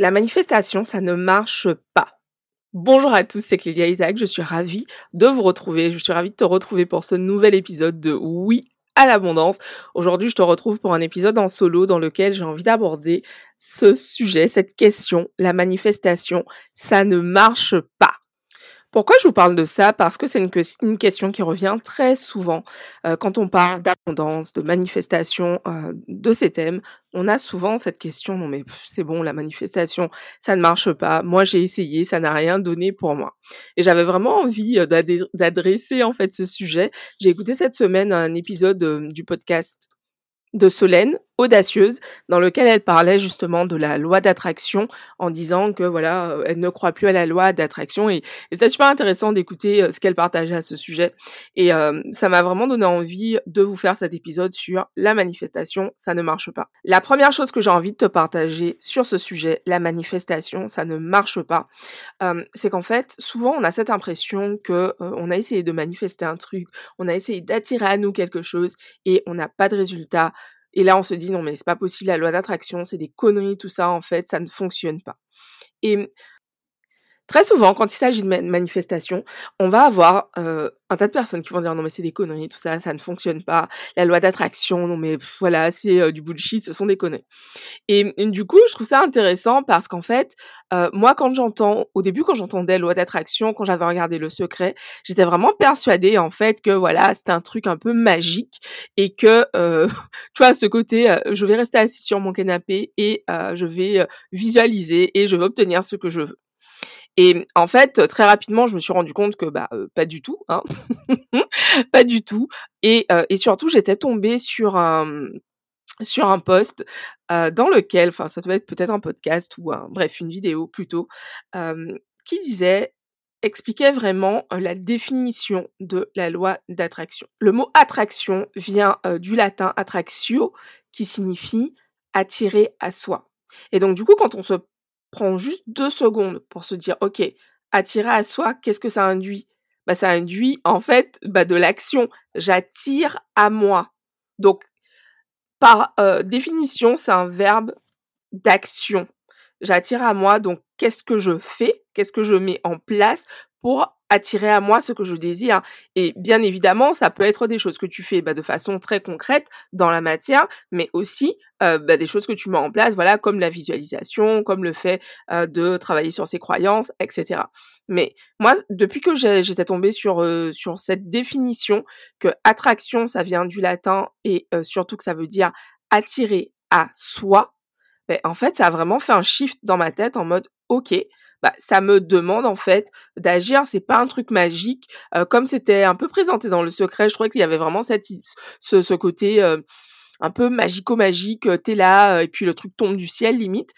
La manifestation, ça ne marche pas. Bonjour à tous, c'est Clélia Isaac, je suis ravie de vous retrouver, je suis ravie de te retrouver pour ce nouvel épisode de Oui à l'abondance. Aujourd'hui, je te retrouve pour un épisode en solo dans lequel j'ai envie d'aborder ce sujet, cette question, la manifestation, ça ne marche pas. Pourquoi je vous parle de ça? Parce que c'est une, question qui revient très souvent euh, quand on parle d'abondance, de manifestation, euh, de ces thèmes. On a souvent cette question, non mais c'est bon, la manifestation, ça ne marche pas. Moi, j'ai essayé, ça n'a rien donné pour moi. Et j'avais vraiment envie euh, d'adresser en fait ce sujet. J'ai écouté cette semaine un épisode du podcast de Solène, audacieuse, dans lequel elle parlait justement de la loi d'attraction en disant que voilà, euh, elle ne croit plus à la loi d'attraction. Et, c'était super intéressant d'écouter euh, ce qu'elle partageait à ce sujet. Et euh, ça m'a vraiment donné envie de vous faire cet épisode sur la manifestation, ça ne marche pas. La première chose que j'ai envie de te partager sur ce sujet, la manifestation, ça ne marche pas, c'est qu'en fait, souvent on a cette impression que on a essayé de manifester un truc, on a essayé d'attirer à nous quelque chose et on n'a pas de résultat et là, on se dit non, mais c'est pas possible, la loi d'attraction, c'est des conneries, tout ça, en fait, ça ne fonctionne pas. Et Très souvent, quand il s'agit de manifestations, on va avoir euh, un tas de personnes qui vont dire non mais c'est des conneries, tout ça, ça ne fonctionne pas. La loi d'attraction, non mais voilà, c'est euh, du bullshit, ce sont des conneries. Et, du coup, je trouve ça intéressant parce qu'en fait, euh, moi quand j'entends, au début quand j'entendais loi d'attraction, quand j'avais regardé Le Secret, j'étais vraiment persuadée en fait que voilà, c'était un truc un peu magique et que tu vois ce côté, je vais rester assis sur mon canapé et je vais visualiser et je vais obtenir ce que je veux. Et en fait, très rapidement, je me suis rendu compte que bah pas du tout, hein, pas du tout. Et, et surtout, j'étais tombée sur un sur un post dans lequel, enfin, ça devait être peut-être un podcast ou bref, une vidéo plutôt, qui disait expliquait vraiment la définition de la loi d'attraction. Le mot attraction vient du latin attractio, qui signifie attirer à soi. Et donc du coup, quand on se prend juste deux secondes pour se dire, OK, attirer à soi, qu'est-ce que ça induit? Bah, Ça induit en fait bah, de l'action. J'attire à moi. Donc, par définition, c'est un verbe d'action. J'attire à moi, donc qu'est-ce que je fais? Qu'est-ce que je mets en place pour attirer à moi ce que je désire? Et bien évidemment, ça peut être des choses que tu fais bah, de façon très concrète dans la matière, mais aussi euh, bah, des choses que tu mets en place, voilà, comme la visualisation, comme le fait euh, de travailler sur ses croyances, etc. Mais moi, depuis que j'étais tombée sur euh, sur cette définition que attraction, ça vient du latin et surtout que ça veut dire attirer à soi, ben, en fait, ça a vraiment fait un shift dans ma tête en mode, ok, bah, ça me demande en fait d'agir. C'est pas un truc magique, euh, comme c'était un peu présenté dans le secret. Je trouvais qu'il y avait vraiment cette ce, côté euh, un peu magico-magique. Euh, t'es là et puis le truc tombe du ciel limite.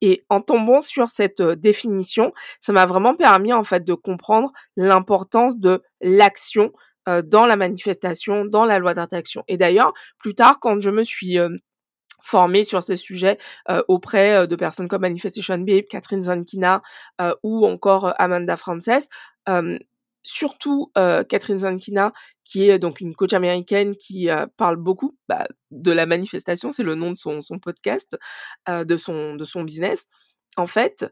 et en tombant sur cette définition, ça m'a vraiment permis en fait de comprendre l'importance de l'action dans la manifestation, dans la loi d'attraction. Et d'ailleurs, plus tard, quand je me suis formée sur ces sujets euh, auprès euh, de personnes comme Manifestation Babe, Catherine Zankina euh, ou encore Amanda Frances. Surtout Catherine Zankina, qui est donc une coach américaine qui parle beaucoup bah, de la manifestation, c'est le nom de son, podcast, de son de son business. En fait,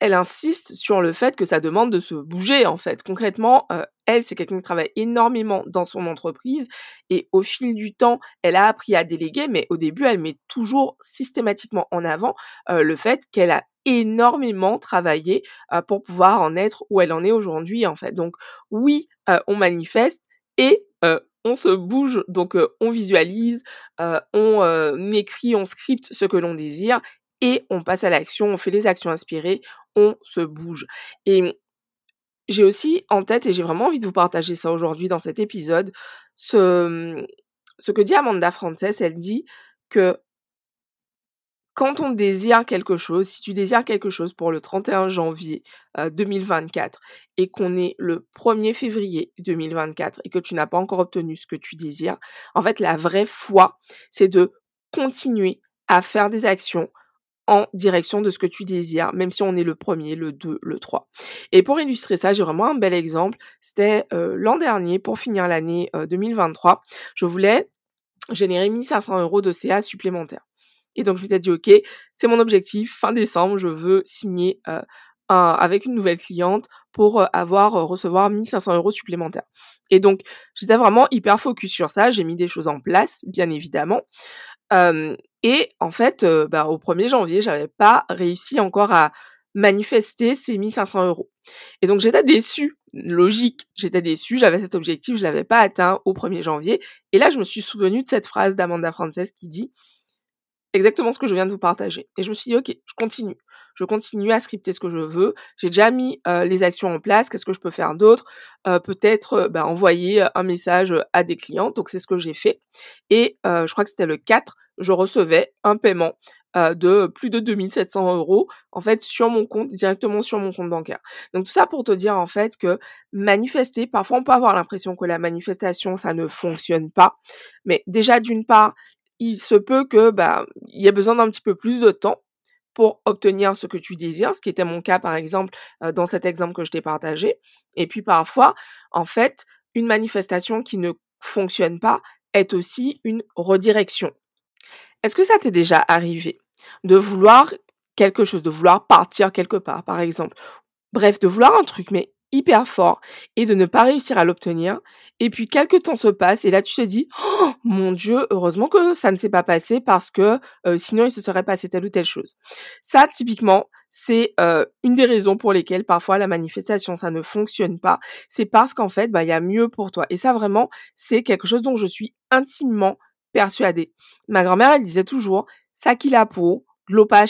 elle insiste sur le fait que ça demande de se bouger en fait. Concrètement, elle, c'est quelqu'un qui travaille énormément dans son entreprise et au fil du temps, elle a appris à déléguer, mais au début, elle met toujours systématiquement en avant le fait qu'elle a énormément travaillé pour pouvoir en être où elle en est aujourd'hui en fait. Donc oui, on manifeste et on se bouge, donc on visualise, on écrit, on scripte ce que l'on désire et on passe à l'action, on fait les actions inspirées, on se bouge. Et j'ai aussi en tête, et j'ai vraiment envie de vous partager ça aujourd'hui dans cet épisode, ce que dit Amanda Frances, elle dit que quand on désire quelque chose, si tu désires quelque chose pour le 31 janvier 2024 euh, et qu'on est le 1er février 2024 et que tu n'as pas encore obtenu ce que tu désires, en fait, la vraie foi, c'est de continuer à faire des actions en direction de ce que tu désires, même si on est le premier, le 2, le 3. Et pour illustrer ça, j'ai vraiment un bel exemple. C'était euh, l'an dernier, pour finir l'année 2023, euh, je voulais générer 1500 euros de CA supplémentaires. Et donc je m'étais dit ok, c'est mon objectif. Fin décembre, je veux signer euh, avec une nouvelle cliente pour euh, avoir euh, recevoir 1500 euros supplémentaires. Et donc j'étais vraiment hyper focus sur ça. J'ai mis des choses en place, bien évidemment. et en fait, bah, au 1er janvier, j'avais pas réussi encore à manifester ces 1500 euros. Et donc j'étais déçue, logique, j'étais déçue, j'avais cet objectif, je l'avais pas atteint au 1er janvier. Et là, je me suis souvenue de cette phrase d'Amanda Frances qui dit exactement ce que je viens de vous partager. Et je me suis dit, ok, je continue. Je continue à scripter ce que je veux. J'ai déjà mis euh, les actions en place. Qu'est-ce que je peux faire d'autre? Euh, Peut-être euh, bah, envoyer un message à des clients. Donc c'est ce que j'ai fait. Et je crois que c'était le 4, je recevais un paiement de plus de 2700 euros en fait sur mon compte directement sur mon compte bancaire. Donc tout ça pour te dire en fait que manifester, parfois on peut avoir l'impression que la manifestation ça ne fonctionne pas, mais déjà d'une part il se peut que bah il y ait besoin d'un petit peu plus de temps pour obtenir ce que tu désires, ce qui était mon cas par exemple dans cet exemple que je t'ai partagé. Et puis parfois, en fait, une manifestation qui ne fonctionne pas est aussi une redirection. Est-ce que ça t'est déjà arrivé de vouloir quelque chose, de vouloir partir quelque part par exemple? Bref, de vouloir un truc, mais hyper fort et de ne pas réussir à l'obtenir. Et puis quelques temps se passent et là tu te dis oh, mon Dieu, heureusement que ça ne s'est pas passé parce que euh, sinon il se serait passé telle ou telle chose. Ça typiquement c'est euh, une des raisons pour lesquelles parfois la manifestation ça ne fonctionne pas. C'est parce qu'en fait bah il y a mieux pour toi et ça vraiment c'est quelque chose dont je suis intimement persuadée. Ma grand-mère elle disait toujours ça qui la peau, l'eau pas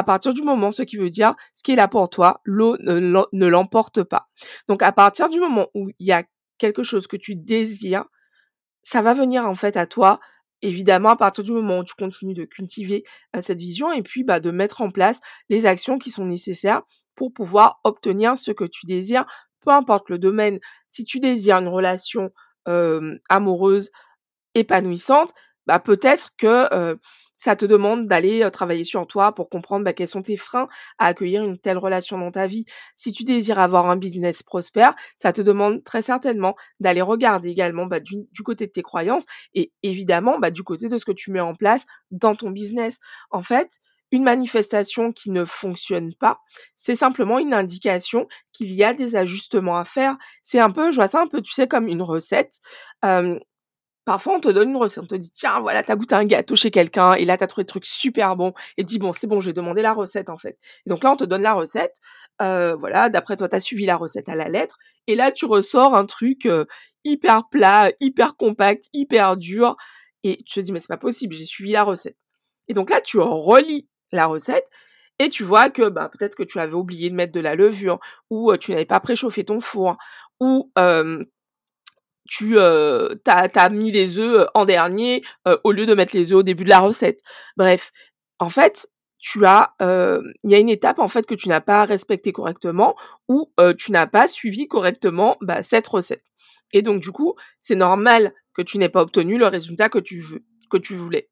à partir du moment, ce qui veut dire, ce qui est là pour toi, l'eau ne, l'emporte pas. Donc, à partir du moment où il y a quelque chose que tu désires, ça va venir en fait à toi évidemment à partir du moment où tu continues de cultiver euh, cette vision et puis bah, de mettre en place les actions qui sont nécessaires pour pouvoir obtenir ce que tu désires, peu importe le domaine. Si tu désires une relation amoureuse épanouissante, bah peut-être que ça te demande d'aller travailler sur toi pour comprendre bah, quels sont tes freins à accueillir une telle relation dans ta vie. Si tu désires avoir un business prospère, ça te demande très certainement d'aller regarder également bah, du, côté de tes croyances et évidemment bah, du côté de ce que tu mets en place dans ton business. En fait, une manifestation qui ne fonctionne pas, c'est simplement une indication qu'il y a des ajustements à faire. C'est un peu, je vois ça un peu, tu sais, comme une recette. Parfois, on te donne une recette, on te dit, tiens, voilà, t'as goûté un gâteau chez quelqu'un, et là, t'as trouvé le truc super bon, et dis, bon, c'est bon, je vais demander la recette, en fait. Et donc là, on te donne la recette, euh, voilà, d'après toi, t'as suivi la recette à la lettre, et là, tu ressors un truc euh, hyper plat, hyper compact, hyper dur, et tu te dis, mais c'est pas possible, j'ai suivi la recette. Et donc là, tu relis la recette, et tu vois que bah, peut-être que tu avais oublié de mettre de la levure, ou euh, tu n'avais pas préchauffé ton four, ou tu euh, t'as, mis les œufs en dernier au lieu de mettre les œufs au début de la recette. Bref, en fait, tu as, il y a une étape en fait que tu n'as pas respectée correctement ou tu n'as pas suivi correctement bah, cette recette. Et donc du coup, c'est normal que tu n'aies pas obtenu le résultat que tu veux, que tu voulais.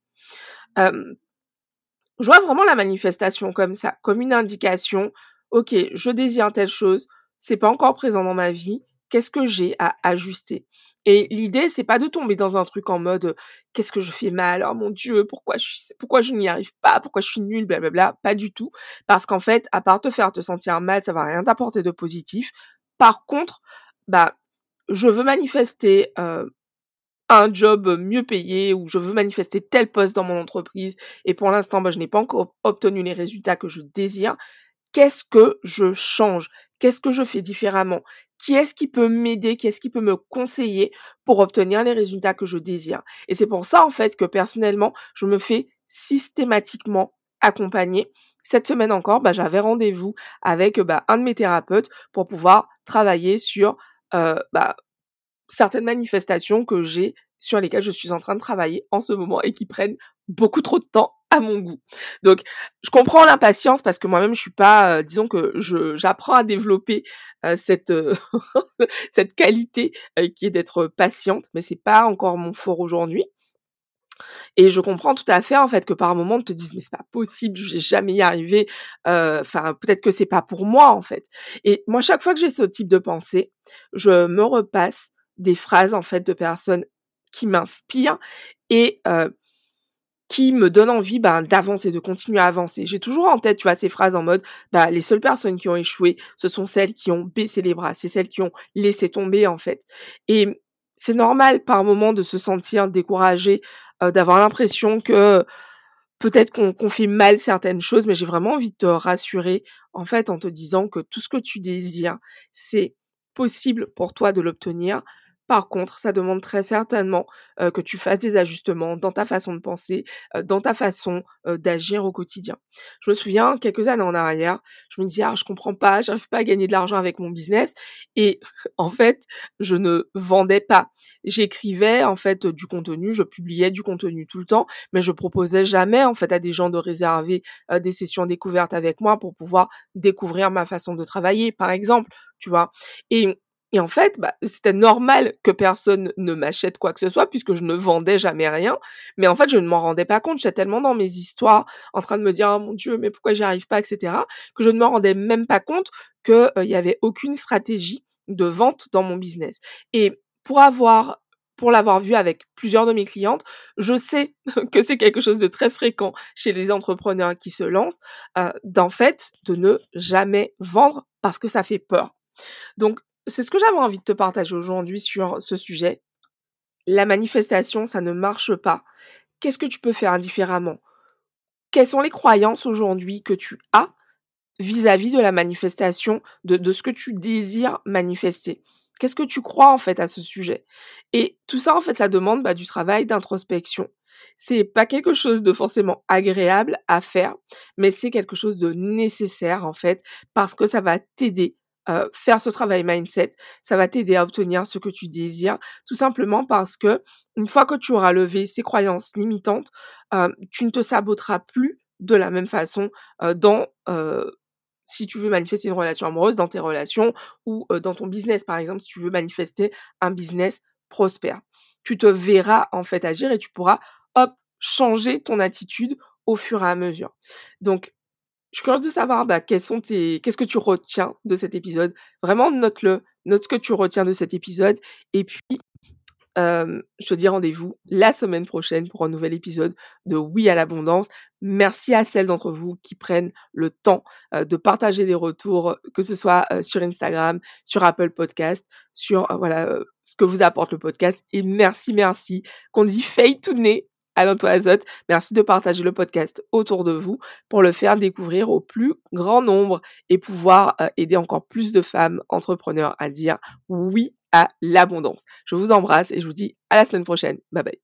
je vois vraiment la manifestation comme ça, comme une indication. Ok, je désire telle chose, c'est pas encore présent dans ma vie, qu'est-ce que j'ai à ajuster? Et l'idée, c'est pas de tomber dans un truc en mode qu'est-ce que je fais mal Oh mon Dieu, pourquoi je pourquoi je n'y arrive pas Pourquoi je suis nulle Blablabla. Pas du tout, parce qu'en fait, à part te faire te sentir mal, ça va rien t'apporter de positif. Par contre, bah, je veux manifester un job mieux payé ou je veux manifester tel poste dans mon entreprise et pour l'instant, bah, je n'ai pas encore obtenu les résultats que je désire. Qu'est-ce que je change? Qu'est-ce que je fais différemment? Qui est-ce qui peut m'aider? Qui est-ce qui peut me conseiller pour obtenir les résultats que je désire? Et c'est pour ça, en fait, que personnellement, je me fais systématiquement accompagner. Cette semaine encore, bah, j'avais rendez-vous avec bah, un de mes thérapeutes pour pouvoir travailler sur euh, bah, certaines manifestations que j'ai sur lesquelles je suis en train de travailler en ce moment et qui prennent beaucoup trop de temps à mon goût. Donc, je comprends l'impatience parce que moi-même, je suis pas, euh, disons que je j'apprends à développer euh, cette euh, cette qualité qui est d'être patiente, mais c'est pas encore mon fort aujourd'hui. Et je comprends tout à fait en fait que par moment on te dise mais c'est pas possible, je vais jamais y arriver. Enfin peut-être que c'est pas pour moi en fait. Et moi chaque fois que j'ai ce type de pensée, je me repasse des phrases en fait de personnes qui m'inspirent et qui me donne envie ben, d'avancer, de continuer à avancer. J'ai toujours en tête, tu vois, ces phrases en mode, bah, les seules personnes qui ont échoué, ce sont celles qui ont baissé les bras, c'est celles qui ont laissé tomber en fait. Et c'est normal par moment de se sentir découragé, euh, d'avoir l'impression que peut-être qu'on fait mal certaines choses, mais j'ai vraiment envie de te rassurer en fait en te disant que tout ce que tu désires, c'est possible pour toi de l'obtenir. Par contre, ça demande très certainement que tu fasses des ajustements dans ta façon de penser, dans ta façon d'agir au quotidien. Je me souviens, quelques années en arrière, je me disais, ah, je comprends pas, j'arrive pas à gagner de l'argent avec mon business. Et en fait, je ne vendais pas. J'écrivais, en fait, du contenu, je publiais du contenu tout le temps, mais je proposais jamais, en fait, à des gens de réserver des sessions découvertes avec moi pour pouvoir découvrir ma façon de travailler, par exemple, tu vois? Et en fait, bah, c'était normal que personne ne m'achète quoi que ce soit puisque je ne vendais jamais rien. Mais en fait, je ne m'en rendais pas compte. J'étais tellement dans mes histoires en train de me dire, oh mon Dieu, mais pourquoi j'y arrive pas, etc., que je ne me rendais même pas compte qu'il euh, n'y avait aucune stratégie de vente dans mon business. Et pour avoir pour l'avoir vu avec plusieurs de mes clientes, je sais que c'est quelque chose de très fréquent chez les entrepreneurs qui se lancent, euh, d'en fait, de ne jamais vendre parce que ça fait peur. Donc, c'est ce que j'avais envie de te partager aujourd'hui sur ce sujet. La manifestation, ça ne marche pas. Qu'est-ce que tu peux faire différemment Quelles sont les croyances aujourd'hui que tu as vis-à-vis de la manifestation, de, ce que tu désires manifester? Qu'est-ce que tu crois en fait à ce sujet? Et tout ça en fait, ça demande bah, du travail d'introspection. C'est pas quelque chose de forcément agréable à faire, mais c'est quelque chose de nécessaire en fait parce que ça va t'aider euh, faire ce travail mindset, ça va t'aider à obtenir ce que tu désires, tout simplement parce que une fois que tu auras levé ces croyances limitantes, euh, tu ne te saboteras plus de la même façon euh, dans si tu veux manifester une relation amoureuse, dans tes relations ou dans ton business, par exemple, si tu veux manifester un business prospère. Tu te verras en fait agir et tu pourras, hop, changer ton attitude au fur et à mesure. Donc, je suis curieuse de savoir bah, quels sont tes, qu'est-ce que tu retiens de cet épisode? Vraiment, note-le, note ce que tu retiens de cet épisode. Et puis, je te dis rendez-vous la semaine prochaine pour un nouvel épisode de Oui à l'abondance. Merci à celles d'entre vous qui prennent le temps de partager des retours, que ce soit sur Instagram, sur Apple Podcast, sur voilà ce que vous apporte le podcast. Et merci, merci. Qu'on dit fade to nez Alain-toi. Merci de partager le podcast autour de vous pour le faire découvrir au plus grand nombre et pouvoir euh, aider encore plus de femmes entrepreneurs à dire oui à l'abondance. Je vous embrasse et je vous dis à la semaine prochaine. Bye bye.